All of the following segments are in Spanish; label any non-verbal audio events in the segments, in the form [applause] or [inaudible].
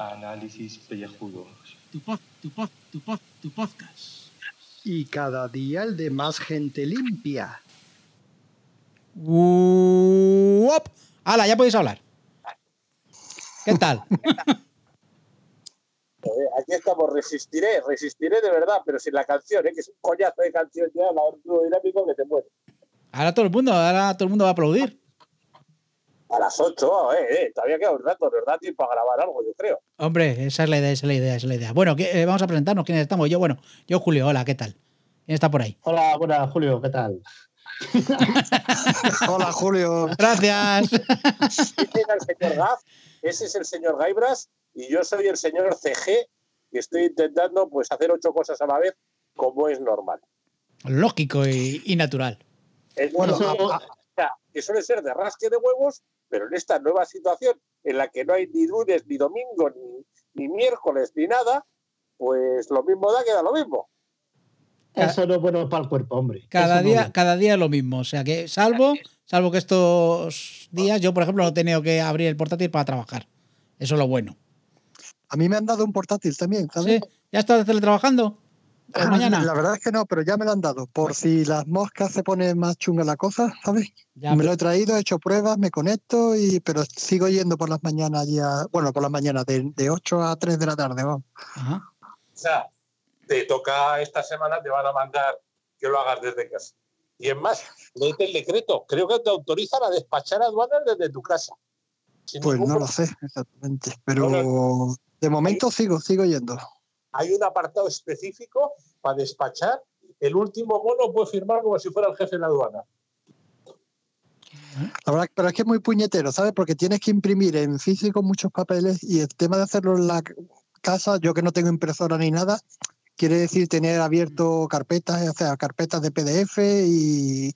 Análisis pellejudos. Tu pod, tu pod, tu pod, tu podcast. Y cada día el de más gente limpia. ¡Uop! ¡Hala, ya podéis hablar! ¿Qué tal? [laughs] Eh, aquí estamos, resistiré, resistiré de verdad, pero sin la canción, ¿eh? que es un coñazo de canción ya, la dinámico que te muere. Ahora todo el mundo, ahora todo el mundo va a aplaudir. A las 8, eh, eh, todavía queda un rato, nos da tiempo a grabar algo, yo creo. Hombre, esa es la idea, esa es la idea, esa es la idea. Bueno, ¿qué- eh, vamos a presentarnos quiénes estamos. Yo, bueno, yo Julio, hola, ¿qué tal? ¿Quién está por ahí? Hola, buenas, Julio, ¿qué tal? [laughs] Hola, Julio. Gracias. Ese es el señor Gaz, ese es el señor Gaibras y yo soy el señor CG que estoy intentando pues hacer ocho cosas a la vez como es normal. Lógico y, y natural. Es Bueno, bueno, a- a- que suele ser de rasque de huevos, pero en esta nueva situación en la que no hay ni lunes, ni domingo, ni, ni miércoles, ni nada, pues lo mismo da que da lo mismo. Eso no es bueno para el cuerpo, hombre. Cada Eso no día, es cada día lo mismo. O sea que, salvo, salvo que estos días, yo, por ejemplo, no he tenido que abrir el portátil para trabajar. Eso es lo bueno. A mí me han dado un portátil también, ¿sabes? ¿Sí? ¿Ya estás teletrabajando? Pues Ah, mañana. La verdad es que no, pero ya me lo han dado. Por si las moscas se pone más chunga la cosa, ¿sabes? Ya, me pero- lo he traído, he hecho pruebas, me conecto, y pero sigo yendo por las mañanas ya. Bueno, por las mañanas, de, de 8 a 3 de la tarde, vamos. Ajá. O sea, te toca esta semana, te van a mandar que lo hagas desde casa. Y es más, léete el decreto. Creo que te autorizan a despachar aduanas desde tu casa. Pues ningún no lo sé exactamente. Pero No, de momento sigo, sigo yendo. Hay un apartado específico para despachar. El último mono puede firmar como si fuera el jefe de la aduana. La verdad, pero es que es muy puñetero, ¿sabes? Porque tienes que imprimir en físico muchos papeles y el tema de hacerlo en la casa, yo que no tengo impresora ni nada, quiere decir tener abierto carpetas, o sea, carpetas de PDF y,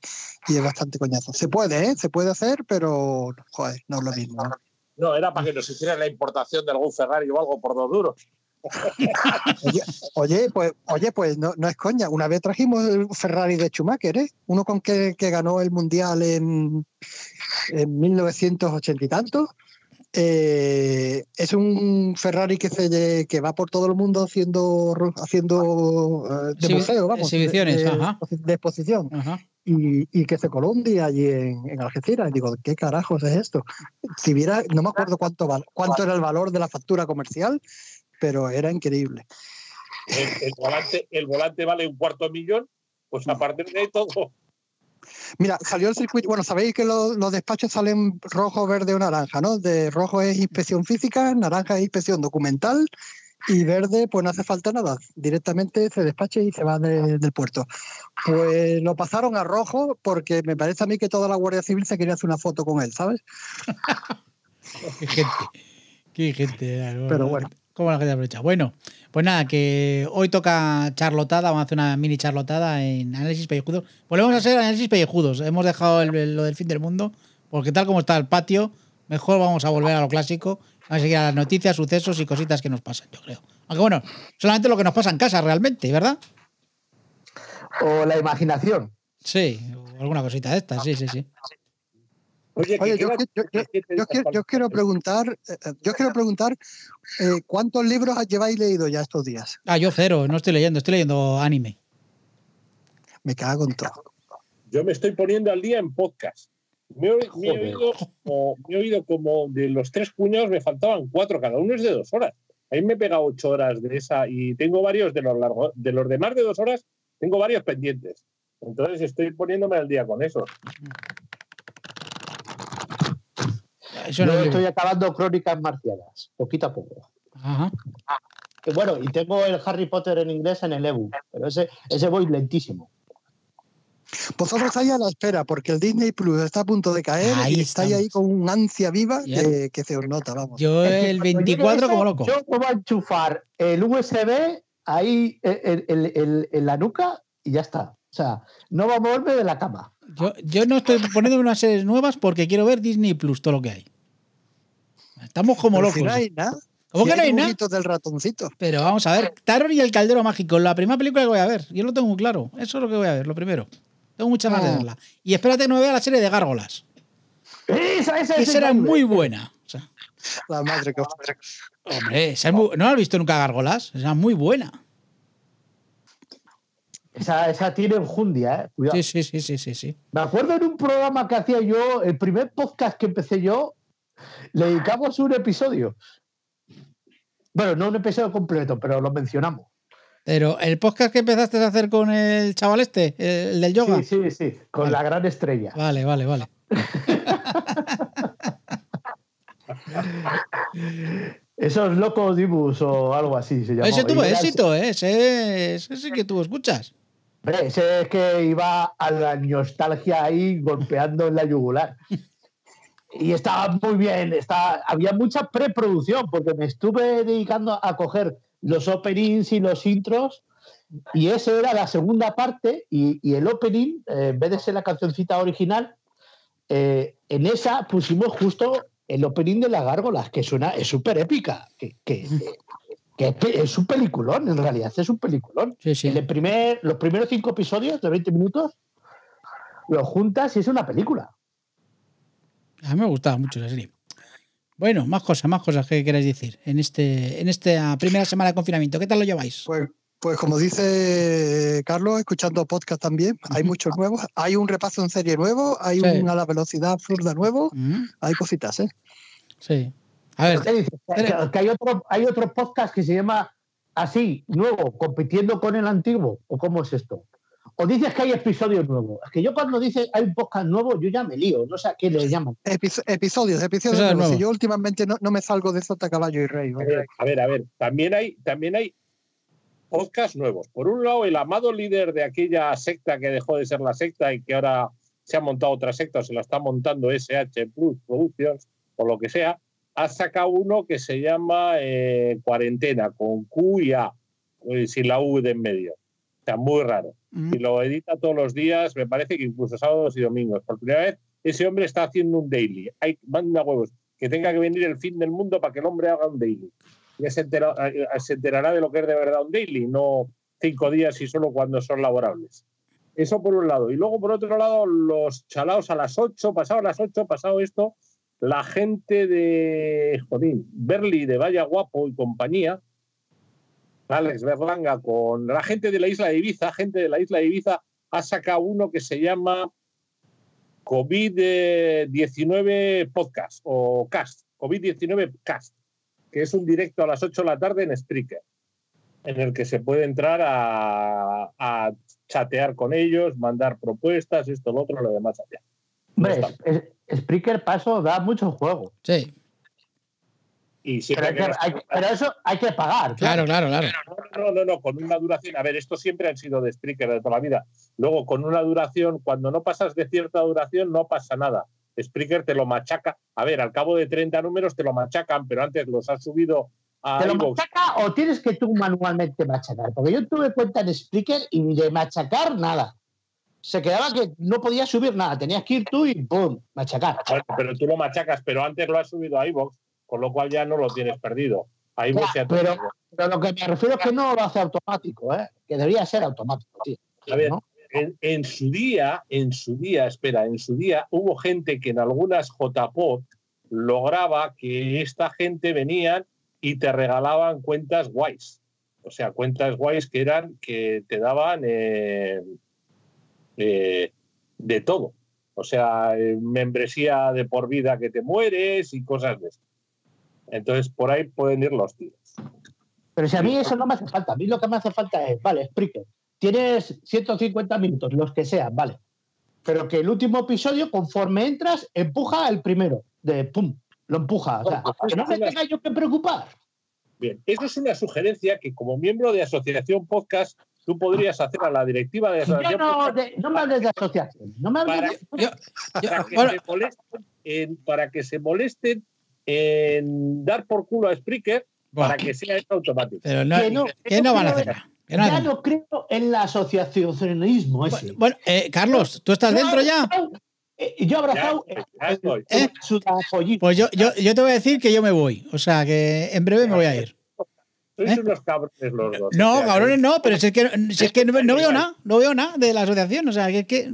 y es bastante coñazo. Se puede, ¿eh? Se puede hacer, pero, joder, no es lo mismo. ¿no? No, era para que nos hicieran la importación de algún Ferrari o algo por dos duros. [laughs] Oye, oye, pues, oye, pues no, no es coña. Una vez trajimos el Ferrari de Schumacher, ¿eh? Uno con que, que ganó el Mundial en, en 1980 y tanto. Eh, es un Ferrari que se que va por todo el mundo haciendo haciendo eh, de Exhibi- museo, vamos, exhibiciones, de, ajá. de exposición Ajá. y, y que se coló un día allí en, en Algeciras. Y digo, ¿qué carajos es esto? Si viera, no me acuerdo cuánto cuánto era el valor de la factura comercial, pero era increíble. El, el volante, el volante vale un cuarto de millón, pues a partir de ahí todo. Mira, salió el circuito. Bueno, sabéis que los, los despachos salen rojo, verde o naranja, ¿no? De rojo es inspección física, naranja es inspección documental y verde, pues no hace falta nada. Directamente se despacha y se va de- del puerto. Pues lo pasaron a rojo porque me parece a mí que toda la Guardia Civil se quería hacer una foto con él, ¿sabes? [laughs] Qué gente. Qué gente. Pero bueno. ¿Cómo la gente aprovecha? Bueno, pues nada, que hoy toca charlotada, vamos a hacer una mini charlotada en análisis pellejudos. Volvemos a hacer análisis pellejudos. Hemos dejado el- lo del fin del mundo, porque tal como está el patio, mejor vamos a volver a lo clásico. Vamos a seguir a las noticias, sucesos y cositas que nos pasan, yo creo. Aunque bueno, solamente lo que nos pasa en casa realmente, ¿verdad? O la imaginación. Sí, o alguna cosita de estas, sí, sí, sí. Oye, yo, queda- qui- yo- quiero, yo quiero preguntar, eh, eh, yo quiero preguntar eh, ¿cuántos libros lleváis leído ya estos días? Ah, yo cero, no estoy leyendo, estoy leyendo anime. Me cago en todo. Yo me estoy poniendo al día en podcast. Me he, me he Joder. oído, como, me he oído como de los tres cuñados me faltaban cuatro, cada uno es de dos horas. Ahí me he pegado ocho horas de esa y tengo varios de los largos, de los de más de dos horas, tengo varios pendientes. Entonces estoy poniéndome al día con eso. Eso no Yo es estoy acabando crónicas marcianas, poquito a poco. Ajá. Y bueno, y tengo el Harry Potter en inglés en el ebook, pero ese, ese voy lentísimo. Vosotros estáis a la espera porque el Disney Plus está a punto de caer Ahí y estáis ahí con una ansia viva que, que se os nota, vamos. Yo el cuando llegue 24 como loco. Yo voy a enchufar el USB ahí en, en- en- en la nuca y ya está. O sea, no va a moverme de la cama. Yo, yo no estoy poniendo unas series nuevas porque quiero ver Disney Plus, todo lo que hay. Estamos como Pero locos. si no hay nada. ¿Cómo si que no hay nada? del ratoncito. Pero vamos a ver, Tarot y el Caldero Mágico, la primera película que voy a ver. Yo lo tengo muy claro. Eso es lo que voy a ver, lo primero. Tengo muchas ganas de Ah. verla. Y espérate que no me vea la serie de Gárgolas. Esa, esa, esa es muy buena. O sea, La madre que hombre, esa es muy- ¿no has visto nunca Gárgolas? Esa es muy buena. Esa, esa tiene enjundia, ¿eh? Cuidado. Sí, sí, sí, sí, sí, sí. Me acuerdo en un programa que hacía yo, el primer podcast que empecé yo, le dedicamos un episodio. Bueno, no un episodio completo, pero lo mencionamos. Pero el podcast que empezaste a hacer con el chaval este, el del yoga. Sí, sí, sí, con Vale. la gran estrella. Vale, vale, vale. [laughs] Esos locos dibus o algo así se llama. Ese tuvo éxito, ¿eh? Ese, ese sí que tuvo escuchas. Hombre, ese es que iba a la nostalgia ahí golpeando en la yugular. [laughs] Y estaba muy bien, estaba, había mucha preproducción porque me estuve dedicando a coger los openings y los intros y esa era la segunda parte y, y el opening, eh, en vez de ser la cancioncita original, eh, en esa pusimos justo el opening de las gárgolas, que suena, es súper épica, que, que- que es un peliculón, en realidad, es un peliculón. Sí, sí. El primer, los primeros cinco episodios de 20 minutos los juntas y es una película. A mí me gustaba mucho la serie. Bueno, más cosas, más cosas que queráis decir en este en esta primera semana de confinamiento. ¿Qué tal lo lleváis? Pues, pues como dice Carlos, escuchando podcast también, hay muchos nuevos. Hay un repaso en serie nuevo, hay Sí. un a la velocidad absurda nuevo, Mm, hay cositas, ¿eh? Sí. A ver, ¿Qué dices? Que, que hay, otro, hay otro podcast que se llama así, nuevo, compitiendo con el antiguo. ¿O cómo es esto? O dices que hay episodios nuevos. Es que yo cuando dices hay un podcast nuevo, yo ya me lío. No sé a qué le llaman. Episo- episodios, episodios nuevos. Si yo últimamente no, no me salgo de Sota Caballo y Rey. A ver, a ver, a ver, también hay, también hay podcasts nuevos. Por un lado, el amado líder de aquella secta que dejó de ser la secta y que ahora se ha montado otra secta o se la está montando SH Plus Productions o lo que sea, ha sacado uno que se llama eh, Cuarentena con Q y A, eh, sin la U de en medio. Sea, muy raro. mm, Y lo edita todos los días, me parece que incluso sábados y domingos. Por primera vez, ese hombre está haciendo un daily. Hay, manda huevos. Que tenga que venir el fin del mundo para que el hombre haga un daily. Ya se, entera- eh, se enterará de lo que es de verdad un daily, no cinco días y solo cuando son laborables. Eso por un lado. Y luego, por otro lado, los chalaos a las 8, pasado las 8, pasado esto, la gente de Jodín, Berli, de Vaya Guapo y compañía, Alex Berlanga, con la gente de la isla de Ibiza, gente de la isla de Ibiza, ha sacado uno que se llama COVID-19 Podcast o Cast, COVID-19 Cast, que es un directo a las 8 de la tarde en Spreaker, en el que se puede entrar a, a chatear con ellos, mandar propuestas, esto, lo otro, lo demás allá. Hombre, está. es- es- Spreaker Paso da mucho juego. sí. Y Pero, siempre hay que que- nos- hay- pero eso hay que pagar. Claro, claro, claro. No, no, no, no, con una duración. A ver, estos siempre han sido de Spreaker de toda la vida. Luego, con una duración, cuando no pasas de cierta duración, no pasa nada. Spreaker te lo machaca. A ver, al cabo de 30 números te lo machacan, pero antes los has subido a ¿Te lo machaca o tienes que tú manualmente machacar? Porque yo tuve cuenta en Spreaker y ni de machacar nada. Se quedaba que no podías subir nada. Tenías que ir tú y ¡pum! Machacar. Bueno, pero tú lo machacas, pero antes lo has subido a iVoox, con lo cual ya no lo tienes perdido. A iVoox Ya, ya te pero-. Pero lo que me refiero es que no lo hace automático, ¿eh? Que debería ser automático, tío. A ver, ¿no? en, en su día, en su día, espera, en su día hubo gente que en algunas JPOD lograba que esta gente venían y te regalaban cuentas guays. O sea, cuentas guays que eran, que te daban eh, eh, de todo. O sea, eh, membresía de por vida que te mueres y cosas de eso. Entonces, por ahí pueden ir los tiros. Pero si a mí eso no me hace falta. A mí lo que me hace falta es, vale, Spreaker. Tienes 150 minutos, los que sean, vale. Pero que el último episodio, conforme entras, empuja el primero. De pum, lo empuja. O sea, que no me tenga yo que preocupar. Bien, eso es una sugerencia que como miembro de Asociación Podcast tú podrías hacer a la directiva de Yo Asociación no, Podcast de- no me hables de asociación. No me hables Para- de Yo- yo- para que, bueno, se molesten en, para que se molesten en dar por culo a Spreaker bueno, para que sea esto automático. pero no, que no- que no van a hacer Ya no creo en la asociacionismo ese. Bueno, eh, Carlos, ¿tú estás Yo dentro ya? eh, Yo he abrazado ¿Eh? su apoyito. Pues yo, yo, yo te voy a decir que yo me voy. O sea, que en breve me voy a ir. Sois ¿Eh? unos cabrones los dos. No, cabrones, no, pero si es que, si es que no, no veo [laughs] nada, no veo nada de la asociación. O sea, que, que,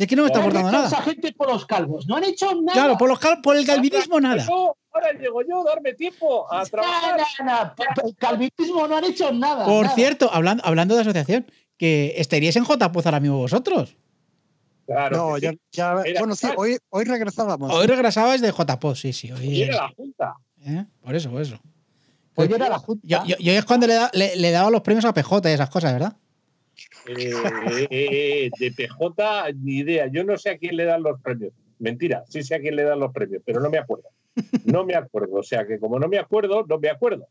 si es que no me está ¿Qué aportando hecho esa nada. gente por los calvos? No han hecho nada. Claro, por, los, cal- por el calvinismo Ahora nada. yo, Ahora llego yo, darme tiempo a trabajar. Nada, nada. Por El calvinismo no han hecho nada. Por nada. cierto, hablando, hablando de asociación, que estaríais en JPoz ahora mismo vosotros. Claro, No, ya, sí. ya- Mira, bueno, sí, hoy, hoy regresábamos. Hoy regresabais de JPoz, sí, sí. Hoy, Viene la Junta. ¿eh? Por eso, por eso. Hoy era la junta. Yo, yo, yo es cuando le, da- le, le daba los premios a PJ y esas cosas, ¿verdad? Eh, eh, eh, de PJ, ni idea. Yo no sé a quién le dan los premios. Mentira, sí sé a quién le dan los premios, pero no me acuerdo. No me acuerdo. O sea que como no me acuerdo, no me acuerdo.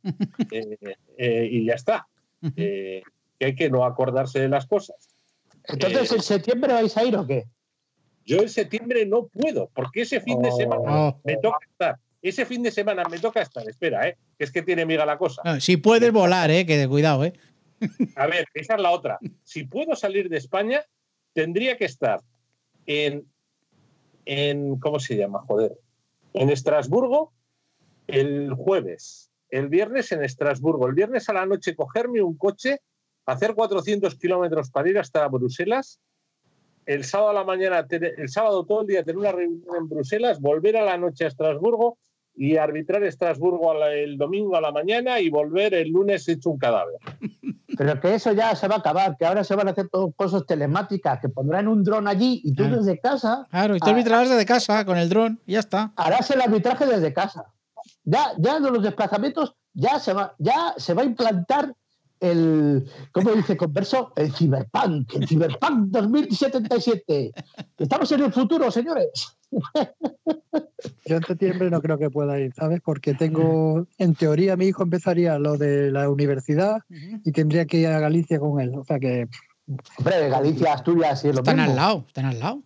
Eh, eh, y ya está. Eh, que hay que no acordarse de las cosas. Entonces, eh, ¿en septiembre vais a ir o qué? Yo en septiembre no puedo, porque ese fin de Oh. semana Oh. me toca estar. Ese fin de semana me toca estar. Espera, ¿eh? que es que tiene miga la cosa. No, si puedes volar, ¿eh? Que cuidado, ¿eh? A ver, esa es la otra. Si puedo salir de España, tendría que estar en, en ¿cómo se llama? Joder. En Estrasburgo el jueves. El viernes en Estrasburgo. El viernes a la noche cogerme un coche, hacer 400 kilómetros para ir hasta Bruselas. El sábado a la mañana, el sábado todo el día tener una reunión en Bruselas, volver a la noche a Estrasburgo y arbitrar Estrasburgo el domingo a la mañana y volver el lunes hecho un cadáver. Pero que eso ya se va a acabar, que ahora se van a hacer todo cosas telemáticas, que pondrán un dron allí y tú Claro. desde casa Claro, y tú Ah. arbitrarás desde casa con el dron y ya está. harás el arbitraje desde casa. Ya, ya los desplazamientos ya se va, ya se va a implantar el, ¿cómo dice Converso? El ciberpunk, el ciberpunk 2077. Estamos en el futuro, señores. Yo en septiembre no creo que pueda ir, ¿sabes? Porque tengo, en teoría, mi hijo empezaría lo de la universidad y tendría que ir a Galicia con él. O sea que, Hombre, de Galicia, Asturias y es lo Están mismo. al lado, están al lado.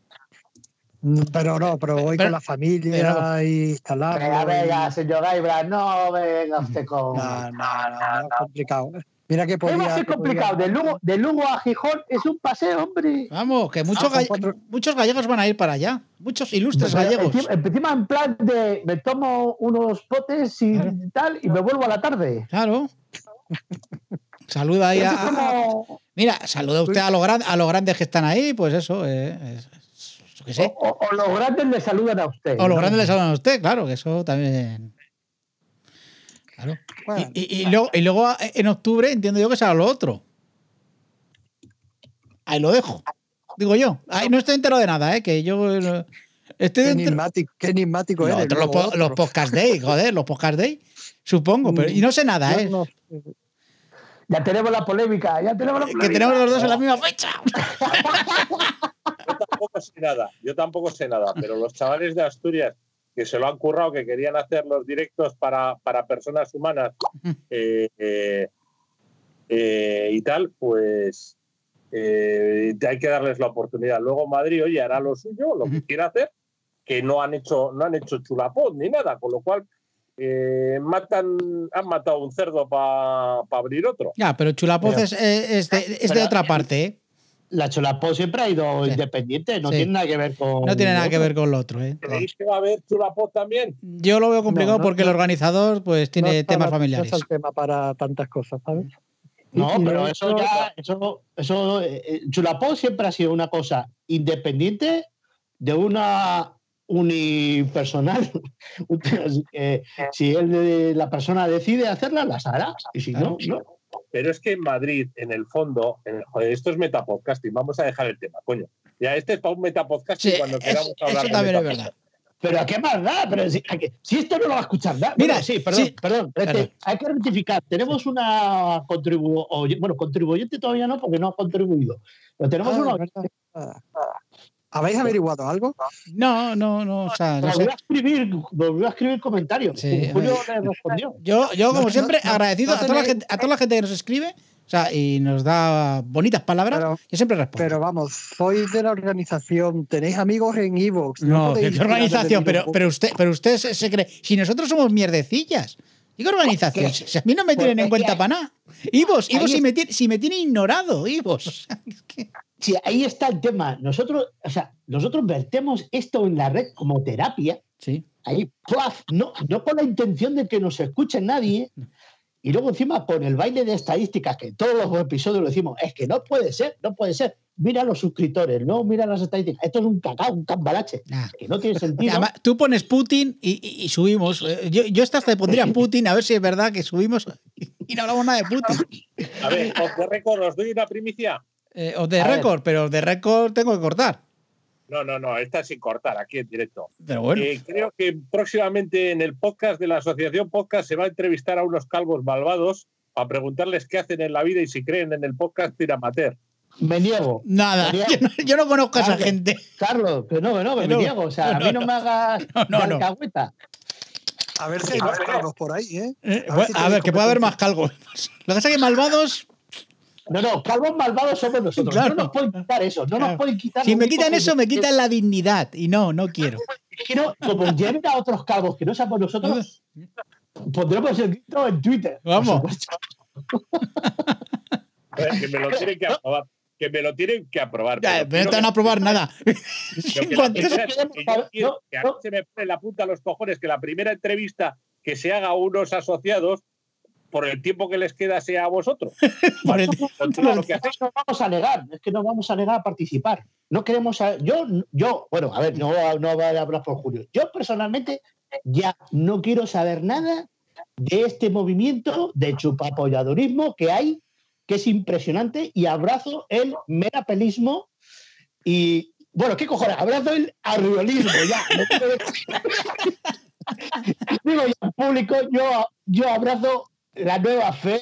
mm, pero no, pero voy Pero- con la familia pero- y instalamos. Venga, venga, señor Gaibra, no venga usted con. No, no, no, no, es complicado. Mira que ¿Qué va a podía. ser que complicado? podía- De Lugo, de Lugo a Gijón es un paseo, hombre. Vamos, que muchos, galle- cuatro- muchos gallegos van a ir para allá. Muchos ilustres Pues, gallegos. encima, en plan de me tomo unos potes y Claro. tal y me vuelvo a la tarde. Claro. Saluda ahí a. como- Mira, saluda usted a los, gran- a los grandes que están ahí, pues eso, eh, es- es- yo qué sé. o, o- o los grandes le saludan a usted. O los grandes le saludan a usted, claro, que eso también. Claro. Bueno, Y, y- y luego, y luego eh, en octubre entiendo yo que será lo otro. Ahí lo dejo. Digo yo. Ahí no estoy entero de nada, ¿eh? Que yo. eh, Estoy qué enigmático, qué enigmático No, eres. los, po- otro. los podcast day, [laughs] joder, los podcast day. Supongo, pero. Y no sé nada, ¿eh? no- Ya tenemos la polémica, ya tenemos la Que polémica. tenemos los dos en la misma [laughs] fecha. Yo tampoco sé nada, yo tampoco sé nada, pero los chavales de Asturias que se lo han currado, que querían hacer los directos para, para personas humanas eh, eh, eh, y tal, pues eh, hay que darles la oportunidad. Luego Madrid, oye, hará lo suyo, lo que quiera hacer, que no han hecho, no han hecho chulapón ni nada, con lo cual eh, matan, han matado un cerdo para abrir otro. Ya, pero Chulapoz Pero- es, es de, es de otra parte, ¿eh? La Cholapó siempre ha ido Sí. independiente, no Sí. tiene nada que ver con. No tiene nada que ver con lo otro, ¿eh? ¿Creéis que va a haber chulapón también? Yo lo veo complicado No, no, porque el organizador pues tiene temas familiares. No es el tema para tantas cosas, ¿sabes? No, pero eso ya. Eso, eso, eh, eh, Chulapó siempre ha sido una cosa independiente de una unipersonal. [laughs] Eh, si él, la persona decide hacerla, las hará. Y si no, no. Pero es que en Madrid, en el fondo, en el- joder, esto es metapodcasting, vamos a dejar el tema, coño. Ya este es para un metapodcasting Sí, cuando eso, queramos hablar eso de también es verdad. Pero ¿a qué más da? Pero si, a que- si esto no lo va a escuchar. Mira, Bueno, sí, perdón, sí, perdón. este, perdón. hay que rectificar. Tenemos una contribuyente, bueno, contribuyente todavía no, porque no ha contribuido. Pero tenemos Ah, una. ¿Habéis averiguado algo? No, no, no, o sea, no sé. Volvió a escribir, volvió a escribir comentarios. Sí, Julio le respondió. Yo, yo como No, siempre, no, agradecido no a, toda la gente, a toda la gente que nos escribe o sea, y nos da bonitas palabras, Pero- yo siempre respondo. Pero vamos, sois de la organización, tenéis amigos en Evox. no, ¿qué, qué organización? Pero, pero usted, pero usted se, se cree. Si nosotros somos mierdecillas. ¿Y qué organización? Si, si a mí no me tienen en Pues, cuenta para nada. Ivos, Ivos si, me tiene, si me tiene ignorado, Ivos. [laughs] Es que- Sí, ahí está el tema. Nosotros, o sea, nosotros vertemos esto en la red como terapia. Sí. Ahí, ¡plaf! no, no con la intención de que nos escuche nadie. [laughs] y luego encima con el baile de estadísticas, que todos los episodios lo decimos, es que no puede ser, no puede ser. Mira los suscriptores, no mira las estadísticas. Esto es un cacao, un cambalache, Nah. que no tiene [laughs] sentido. Además, tú pones Putin y, y- y subimos. Eh, Yo, yo hasta te pondría [laughs] Putin a ver si es verdad que subimos y no hablamos nada de Putin. A ver, os de récord, os doy una primicia. Eh, o de A récord, pero de récord tengo que cortar. No, no, no, esta sin cortar, aquí en directo. Pero bueno. Eh, creo que próximamente en el podcast de la Asociación Podcast se va a entrevistar a unos calvos malvados a preguntarles qué hacen en la vida y si creen en el podcast amateur. Me niego. Nada, Sería- [laughs] yo no, yo no conozco a esa gente. Carlos, que no, que no, que me no. niego. O sea, a No, mí no, no. me hagas [laughs] No, no, de no. alcahueta. A ver si hay No, más cargos por ahí, ¿eh? Eh, A ver si a ver, que puede haber más calvos. [laughs] Lo que pasa es que malvados, No, no, calvos malvados somos nosotros. Claro. No nos pueden quitar eso. No Claro. nos pueden quitar. si lo me quitan que- eso, me quitan la dignidad. Y no, no quiero. Es que no, como lleven a otros calvos que no seamos nosotros, pondremos el grito en Twitter. por Vamos. que me lo tienen que aprobar. Que me lo tienen que aprobar. Ya, pero no te quiero van a probar nada. que- la [laughs] primera- que yo quiero que a mí se me pone la punta a los cojones que la primera entrevista que se haga a unos asociados por el tiempo que les queda sea a vosotros. [laughs] por el- lo que hacéis. no vamos a negar, es que no vamos a negar a participar. No queremos. a- yo, yo, bueno, a ver, no, va- no voy a hablar por Julio. Yo personalmente ya no quiero saber nada de este movimiento de chupapolladorismo que hay, que es impresionante, y abrazo el merapelismo y. Bueno, ¿qué cojones? Abrazo el arriolismo, ya. [laughs] Digo ya en público, yo, yo abrazo la nueva fe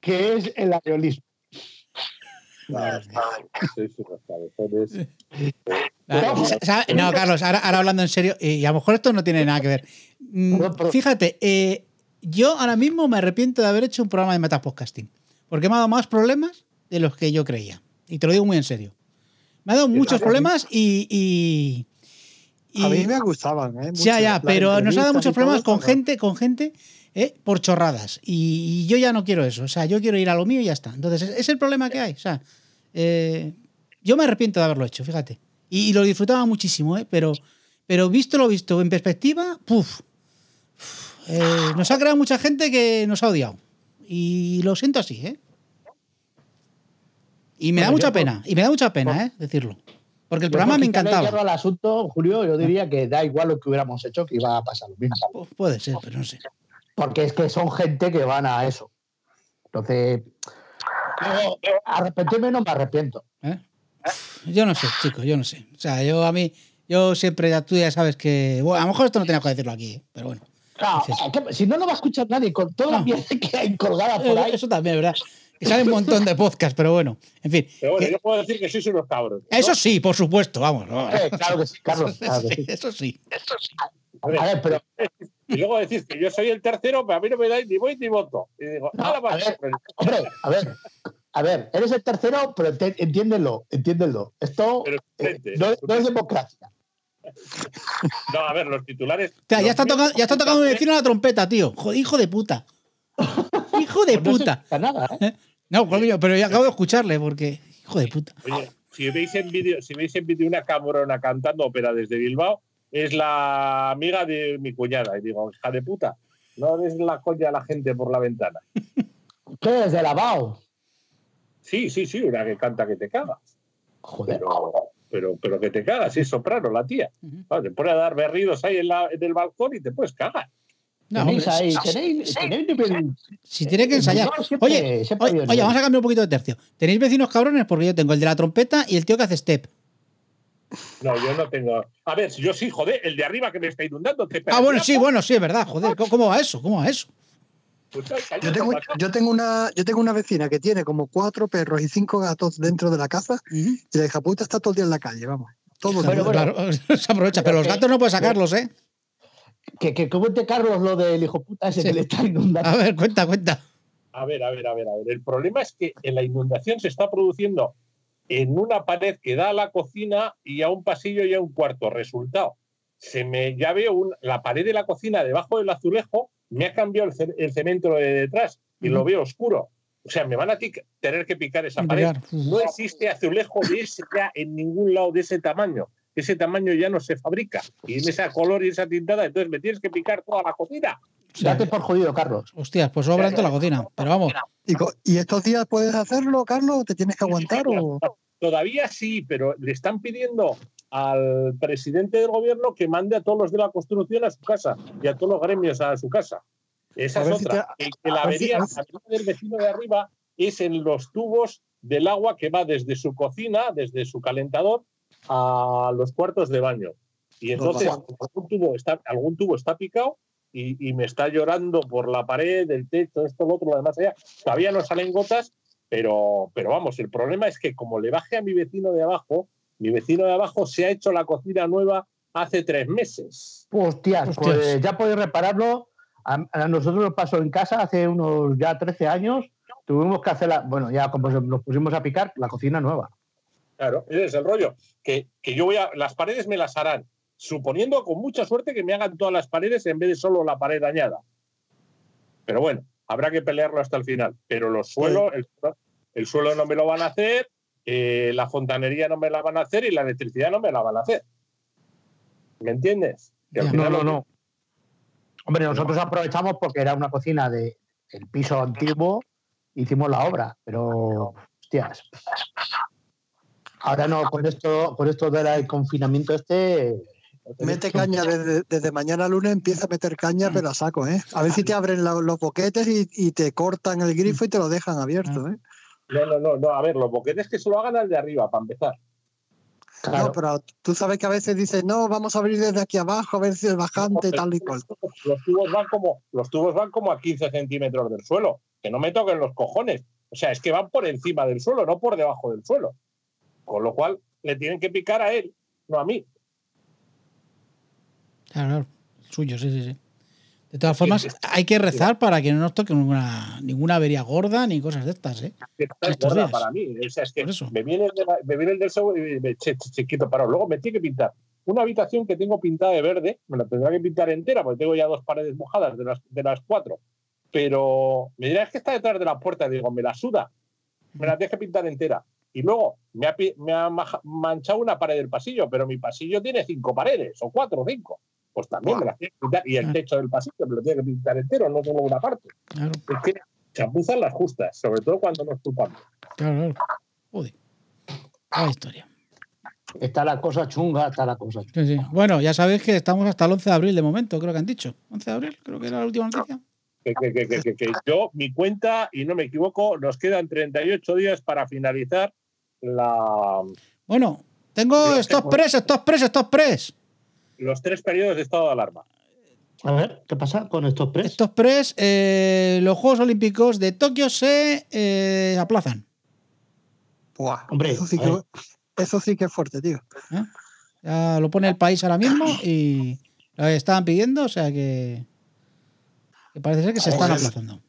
que es el sa- No, Carlos, ahora, ahora hablando en serio, y a lo mejor esto no tiene nada que ver. Mm. Fíjate, eh, yo ahora mismo me arrepiento de haber hecho un programa de metapodcasting, porque me ha dado más problemas de los que yo creía. Y te lo digo muy en serio. Me ha dado muchos problemas y. y, y- A mí me gustaban, ¿eh? ya, Mucho. ya, Las pero nos ha dado muchos problemas todo, con gente, con gente eh, por chorradas. Y, y yo ya no quiero eso. O sea, yo quiero ir a lo mío y ya está. Entonces, es, es el problema que hay. O sea, eh, yo me arrepiento de haberlo hecho, fíjate. Y, y lo disfrutaba muchísimo, ¿eh? Pero, pero visto lo visto en perspectiva, puf, uf, eh, nos ha creado mucha gente que nos ha odiado. Y lo siento así, ¿eh? Y me da mucha yo pena, y me da mucha pena, ¿eh? Decirlo. Porque el programa me encantaba. al asunto, Julio, yo diría que da igual lo que hubiéramos hecho, que iba a pasar lo mismo. Pu- Puede ser, pero no sé. Porque es que son gente que van a eso. Entonces, yo, arrepentirme no me arrepiento. ¿Eh? Yo no sé, chicos, yo no sé. O sea, yo a mí, yo siempre, ya tú ya sabes que. Bueno, a lo mejor esto no tenía que decirlo aquí, ¿eh? pero bueno. Claro, Sí, sí. que- si no lo va a escuchar nadie, con toda la No. mierda que hay colgada por Eh, ahí. Eso también, ¿verdad? Que sale un montón de podcasts, pero bueno. En fin. Pero bueno, que- yo puedo decir que sois unos cabros. ¿no? eso sí, por supuesto, vamos. ¿no? Eh, claro que sí, Carlos. [laughs] claro que sí. Eso sí. A ver, A ver, pero Y luego decís que yo soy el tercero, pero a mí no me dais ni voy ni voto. Y digo, No, "Hala, a ver. pues, Hombre, a ver, a ver, eres el tercero, pero entiéndelo, entiéndelo. Esto Pero eh, no, es- no democracia. [laughs] No, a ver, los titulares. O sea, ya está, tocando, ya está tocando vecino la trompeta, tío. Joder, hijo de puta. [laughs] Hijo de Pues no puta. escucha nada, ¿eh? No, coño, pero yo acabo de escucharle porque. Hijo de puta. Oye, si veis en vídeo, si veis en vídeo una cabrona cantando ópera desde Bilbao, es la amiga de mi cuñada. Y digo, hija de puta, no des la coña a la gente por la ventana. [laughs] ¿Qué es de lavado? Sí, sí, sí, una que canta que te cagas. Joder. Pero, pero, pero que te cagas, es soprano la tía. Claro, te pone a dar berridos ahí en, la- en el balcón y te puedes cagar. No, tenéis ahí, si- tenéis, tenéis nivel- Si tiene que ensayar. Oye, oye, vamos a cambiar un poquito de tercio. ¿Tenéis vecinos cabrones? Porque yo tengo el de la trompeta y el tío que hace step. No, yo no tengo. A ver, si yo sí, joder, el de arriba que me está inundando. te Ah, bueno, sí, bueno, sí, es verdad. Joder, ¿cómo- ¿cómo va eso? ¿Cómo va eso? cállate, Yo tengo, macho. yo, tengo una, yo tengo una vecina que tiene como cuatro perros y cinco gatos dentro de la casa y la hija puta está todo el día en la calle, vamos. Todo el Bueno, día. bueno. Claro, [laughs] se aprovecha, pero los gatos no puedes sacarlos, ¿eh? Que, que comente Carlos lo del hijo puta ese Sí. que le está inundando. A ver, cuenta, cuenta. A ver, a ver, a ver, a ver. El problema es que en la inundación se está produciendo en una pared que da a la cocina y a un pasillo y a un cuarto. Resultado, se me ya veo un- la pared de la cocina debajo del azulejo, me ha cambiado el, el cemento de detrás y lo veo oscuro. O sea, me van a tic- tener que picar esa pared. No existe azulejo de ese ya en ningún lado de ese tamaño. Ese tamaño ya no se fabrica. Y en ese color y esa tintada, entonces me tienes que picar toda la cocina. Date por jodido, Carlos. Hostias, pues sobra en toda la cocina. Pero vamos, ¿Y, estos días puedes hacerlo, Carlos? ¿Te tienes que aguantar? O... Todavía sí, pero le están pidiendo al presidente del gobierno que mande a todos los de la construcción a su casa y a todos los gremios a su casa. Esa A es si otra. te- El que la si- avería, avería del vecino de arriba es en los tubos del agua que va desde su cocina, desde su calentador, a los cuartos de baño. Y entonces algún tubo está, algún tubo está picado y, y me está llorando por la pared, el techo, esto, lo otro, lo demás allá. Todavía no salen gotas, pero, pero vamos, el problema es que como le baje a mi vecino de abajo, mi vecino de abajo se ha hecho la cocina nueva hace tres meses. Hostias, Hostias. pues ya podéis repararlo. A, a nosotros nos pasó en casa hace unos ya 13 años. Tuvimos que hacer la. Bueno, ya como nos pusimos a picar, la cocina nueva. Claro, ese es el rollo. Que, que yo voy a. Las paredes me las harán, suponiendo con mucha suerte que me hagan todas las paredes en vez de solo la pared dañada. Pero bueno, habrá que pelearlo hasta el final. Pero los suelos, el, el suelo no me lo van a hacer, eh, la fontanería no me la van a hacer y la electricidad no me la van a hacer. ¿Me entiendes? Que al Ya. final No, no, no. Hombre, nosotros aprovechamos porque era una cocina de el piso antiguo, hicimos la obra, pero hostias. Ahora no, con esto, con esto del confinamiento este. Mete caña desde, desde mañana lunes, empieza a meter caña, pero a saco, ¿eh? A ver si te abren la- los boquetes y, y te cortan el grifo y te lo dejan abierto, ¿eh? No, no, no, no. A ver, los boquetes que se lo hagan al de arriba, para empezar. Claro. No, pero tú sabes que a veces dices, no, vamos a abrir desde aquí abajo, a ver si el bajante, tal y cual. Los tubos van como, los tubos van como a 15 centímetros del suelo. Que no me toquen los cojones. O sea, es que van por encima del suelo, no por debajo del suelo. Con lo cual, le tienen que picar a él, no a mí. Claro, suyo, sí, sí, sí. De todas formas, hay que rezar para que no nos toque ninguna, ninguna avería gorda ni cosas de estas, ¿eh? Estos gorda para mí. O sea, es que me viene, el de la- me viene el del segundo y me che, chiquito parado. Luego me tiene que pintar una habitación que tengo pintada de verde. Me la tendrá que pintar entera porque tengo ya dos paredes mojadas de las, de las cuatro. Pero me dirá, es que está detrás de la puerta. Digo, me la suda. Me la tienes que pintar entera. Y luego me ha, me ha manchado una pared del pasillo, pero mi pasillo tiene cinco paredes, o cuatro o cinco. Pues también me las tiene que pintar. Y el techo del pasillo me lo tiene que pintar entero, no solo una parte. Claro, Es que chapuzan las justas, sobre todo cuando nos culpamos. claro, claro. Joder. Vaya historia. Está la cosa chunga, está la cosa chunga. Sí, sí. Bueno, ya sabéis que estamos hasta el 11 de abril de momento, creo que han dicho. 11 de abril, creo que era la última noticia. que, que- que- que- que- que yo, mi cuenta, y no me equivoco, nos quedan 38 días para finalizar la, Bueno, tengo estos pres, estos pres, estos pres. Los tres periodos de estado de alarma. A ver, ¿qué pasa con estos press? Estos pres, eh, los Juegos Olímpicos de Tokio se eh, aplazan. Buah, Hombre, eso, sí que, eso sí que es fuerte, tío. Ya lo pone el país ahora mismo y lo estaban pidiendo, o sea que, que parece ser que se están aplazando.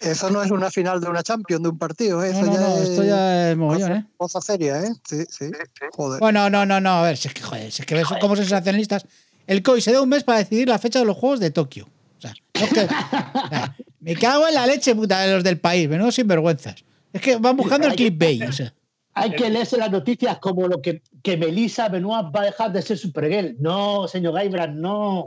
Eso no es una final de una Champions, de un partido, ¿eh? No, Eso no, ya no, esto ya es mogollón, ¿eh? cosa seria, ¿eh? Sí, sí. Joder. Bueno, no, no, no, a ver, si es que, joder, si es que ves cómo son sensacionalistas. El COI se da un mes para decidir la fecha de los Juegos de Tokio. O sea, no es que- o sea, me cago en la leche, puta, de los del país, menudos sinvergüenzas. Es que van buscando el clickbait. O sea. Hay que leerse las noticias como lo que, que Melissa Benoit va a dejar de ser Supergirl. No, señor Gaibran, no.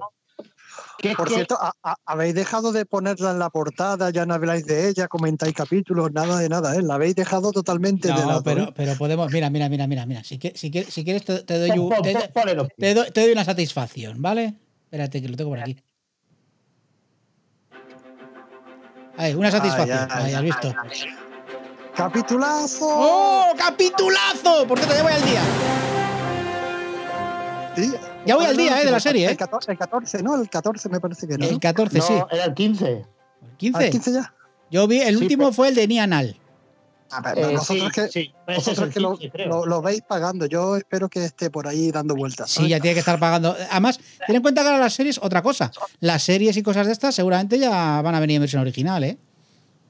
Por cierto, ¿ha- ha- habéis dejado de ponerla en la portada, ya no habláis de ella, comentáis capítulos, nada de nada, ¿eh? La habéis dejado totalmente de lado. pero, ¿eh? pero podemos. Mira, mira, mira, mira, mira. Si, que- si, quieres, si quieres, te, te doy, un- te- te doy- te doy una satisfacción, ¿vale? Espérate, que lo tengo por aquí. Ahí, una satisfacción. Ay, ay, Ahí, has visto. ¡Capitulazo! ¡Oh! ¡Capitulazo! ¿Por qué te voy al día? Sí. Ya voy al día, ¿eh? De la serie, El ¿eh? 14, el 14, ¿no? El 14 me parece que no. El 14, No, sí. era el 15. ¿El ¿Ah, el 15? 15 ya? Yo vi, el Sí, último pero- fue el de Nianal. A ver, Eh, vosotros sí, que, sí, es vosotros el que lo, 15, lo- lo veis pagando. Yo espero que esté por ahí dando vueltas. Sí, ya tiene que estar pagando. Además, ten en cuenta que ahora las series, otra cosa. Las series y cosas de estas seguramente ya van a venir en versión original, ¿eh?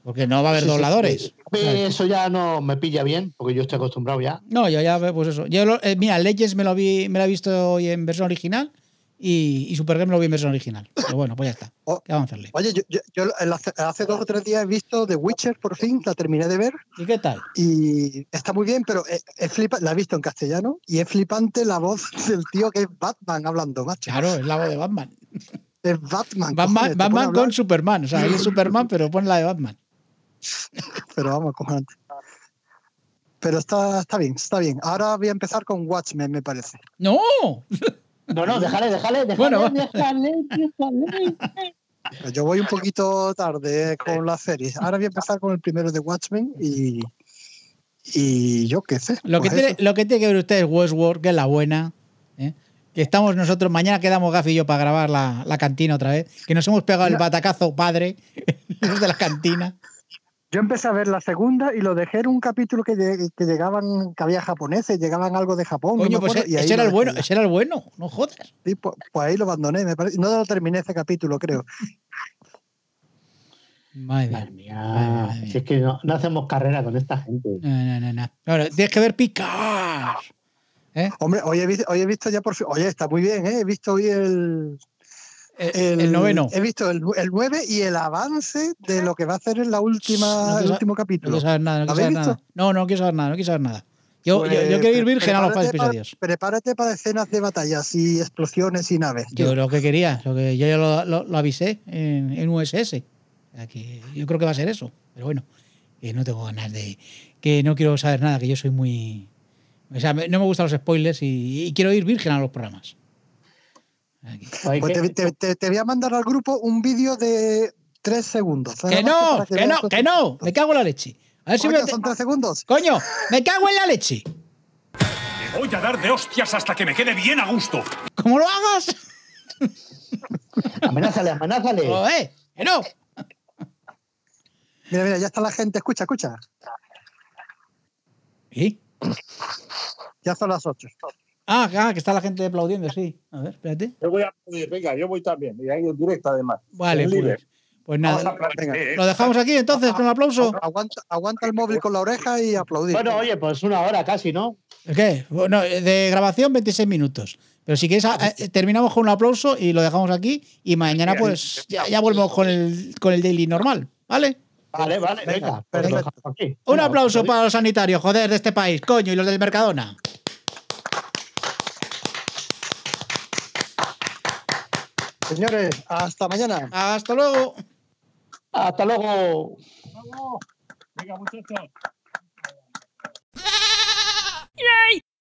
Porque no va a haber Sí, sí, dobladores. sí. Mí Eso ya no me pilla bien, porque yo estoy acostumbrado ya. No, yo ya, pues eso. Yo lo- eh, mira, Legends me lo vi, me lo he visto hoy en versión original y, y Supergame me lo vi en versión original. Pero bueno, pues ya está. Oh. ¿Qué vamos a hacerle? Oye, yo, yo- yo hace, hace dos o tres días he visto The Witcher por fin, la terminé de ver ¿Y qué tal? y está muy bien, pero es, es flipa- la he visto en castellano y es flipante la voz [laughs] del tío que es Batman hablando, macho. Claro, es la voz de Batman. Es Batman. Batman, cojones, Batman con Superman. O sea, él es Superman, [laughs] pero pon la de Batman. Pero vamos, cojonante. Pero está, está bien, está bien. Ahora voy a empezar con Watchmen, me parece. ¡No! No, no, déjale, déjale, déjale, Bueno, déjale, déjale. Yo voy un poquito tarde eh, con las series. Ahora voy a empezar con el primero de Watchmen y. Y yo qué sé. Lo que, pues tiene, lo que tiene que ver usted es Westworld, que es la buena. ¿eh? Que estamos nosotros, mañana quedamos Gafi y yo para grabar la, la cantina otra vez. Que nos hemos pegado el batacazo padre, [laughs] los de la cantina. Yo empecé a ver la segunda y lo dejé en un capítulo que, que llegaban, que había japoneses, llegaban algo de Japón. Coño, pues acuerdo, y ahí ese era el bueno, ese era el bueno, no jodas. Sí, pues, pues ahí lo abandoné, me parece. No lo terminé ese capítulo, creo. Madre Madre mía. mía, Madre mía. si es que no, no hacemos carrera con esta gente. No, no, no, no. Ahora, tienes que ver picar. ¿Eh? Hombre, hoy he, visto, hoy he visto ya por fin. Oye, está muy bien, ¿eh? He visto hoy el. El, el noveno. He visto el, el 9 y el avance de lo que va a hacer en la última, No el último No capítulo. quiero saber nada, no ¿Lo quiero saber nada. No, no quiero saber nada, no quiero saber nada. Yo, yo, yo quiero ir virgen a los para- episodios. Prepárate para escenas de batallas y explosiones y naves. tío. Yo lo que quería, lo que yo ya lo, lo- lo avisé en, en USS. O sea, que yo creo que va a ser eso. Pero bueno, que no tengo ganas de. Que no quiero saber nada, que yo soy muy. O sea, no me gustan los spoilers y, y quiero ir virgen a los programas. Pues te, te- te- te voy a mandar al grupo un vídeo de tres segundos. Que no, que no, que no. Me cago en la leche. A ver si me. son tres segundos. Coño, me cago en la leche. Te voy a dar de hostias hasta que me quede bien a gusto. ¿Cómo lo hagas? Amenázale, amenázale. Joder, que no. Mira, mira, ya está la gente. Escucha, escucha. ¿Y? Ya son las ocho. Ah, ah, que está la gente aplaudiendo, sí. A ver, espérate. Yo voy a aplaudir, venga, yo voy también. Y ahí en directo además. Vale, pues, pues nada. venga. Lo dejamos aquí entonces con un aplauso. Aguanta, aguanta el móvil con la oreja y aplaudir. Bueno, oye, pues una hora casi, ¿no? ¿Qué? Bueno, de grabación 26 minutos. Pero si quieres, a- eh, terminamos con un aplauso y lo dejamos aquí. Y mañana, pues, ya, ya volvemos con el, con el daily normal. ¿Vale? Vale, vale, venga. pues lo perfecto. dejamos aquí. Un Venga, aplauso pues, para los sanitarios, joder, de este país, coño, y los del Mercadona. Señores, hasta mañana. Hasta luego. Hasta luego. Venga, muchachos.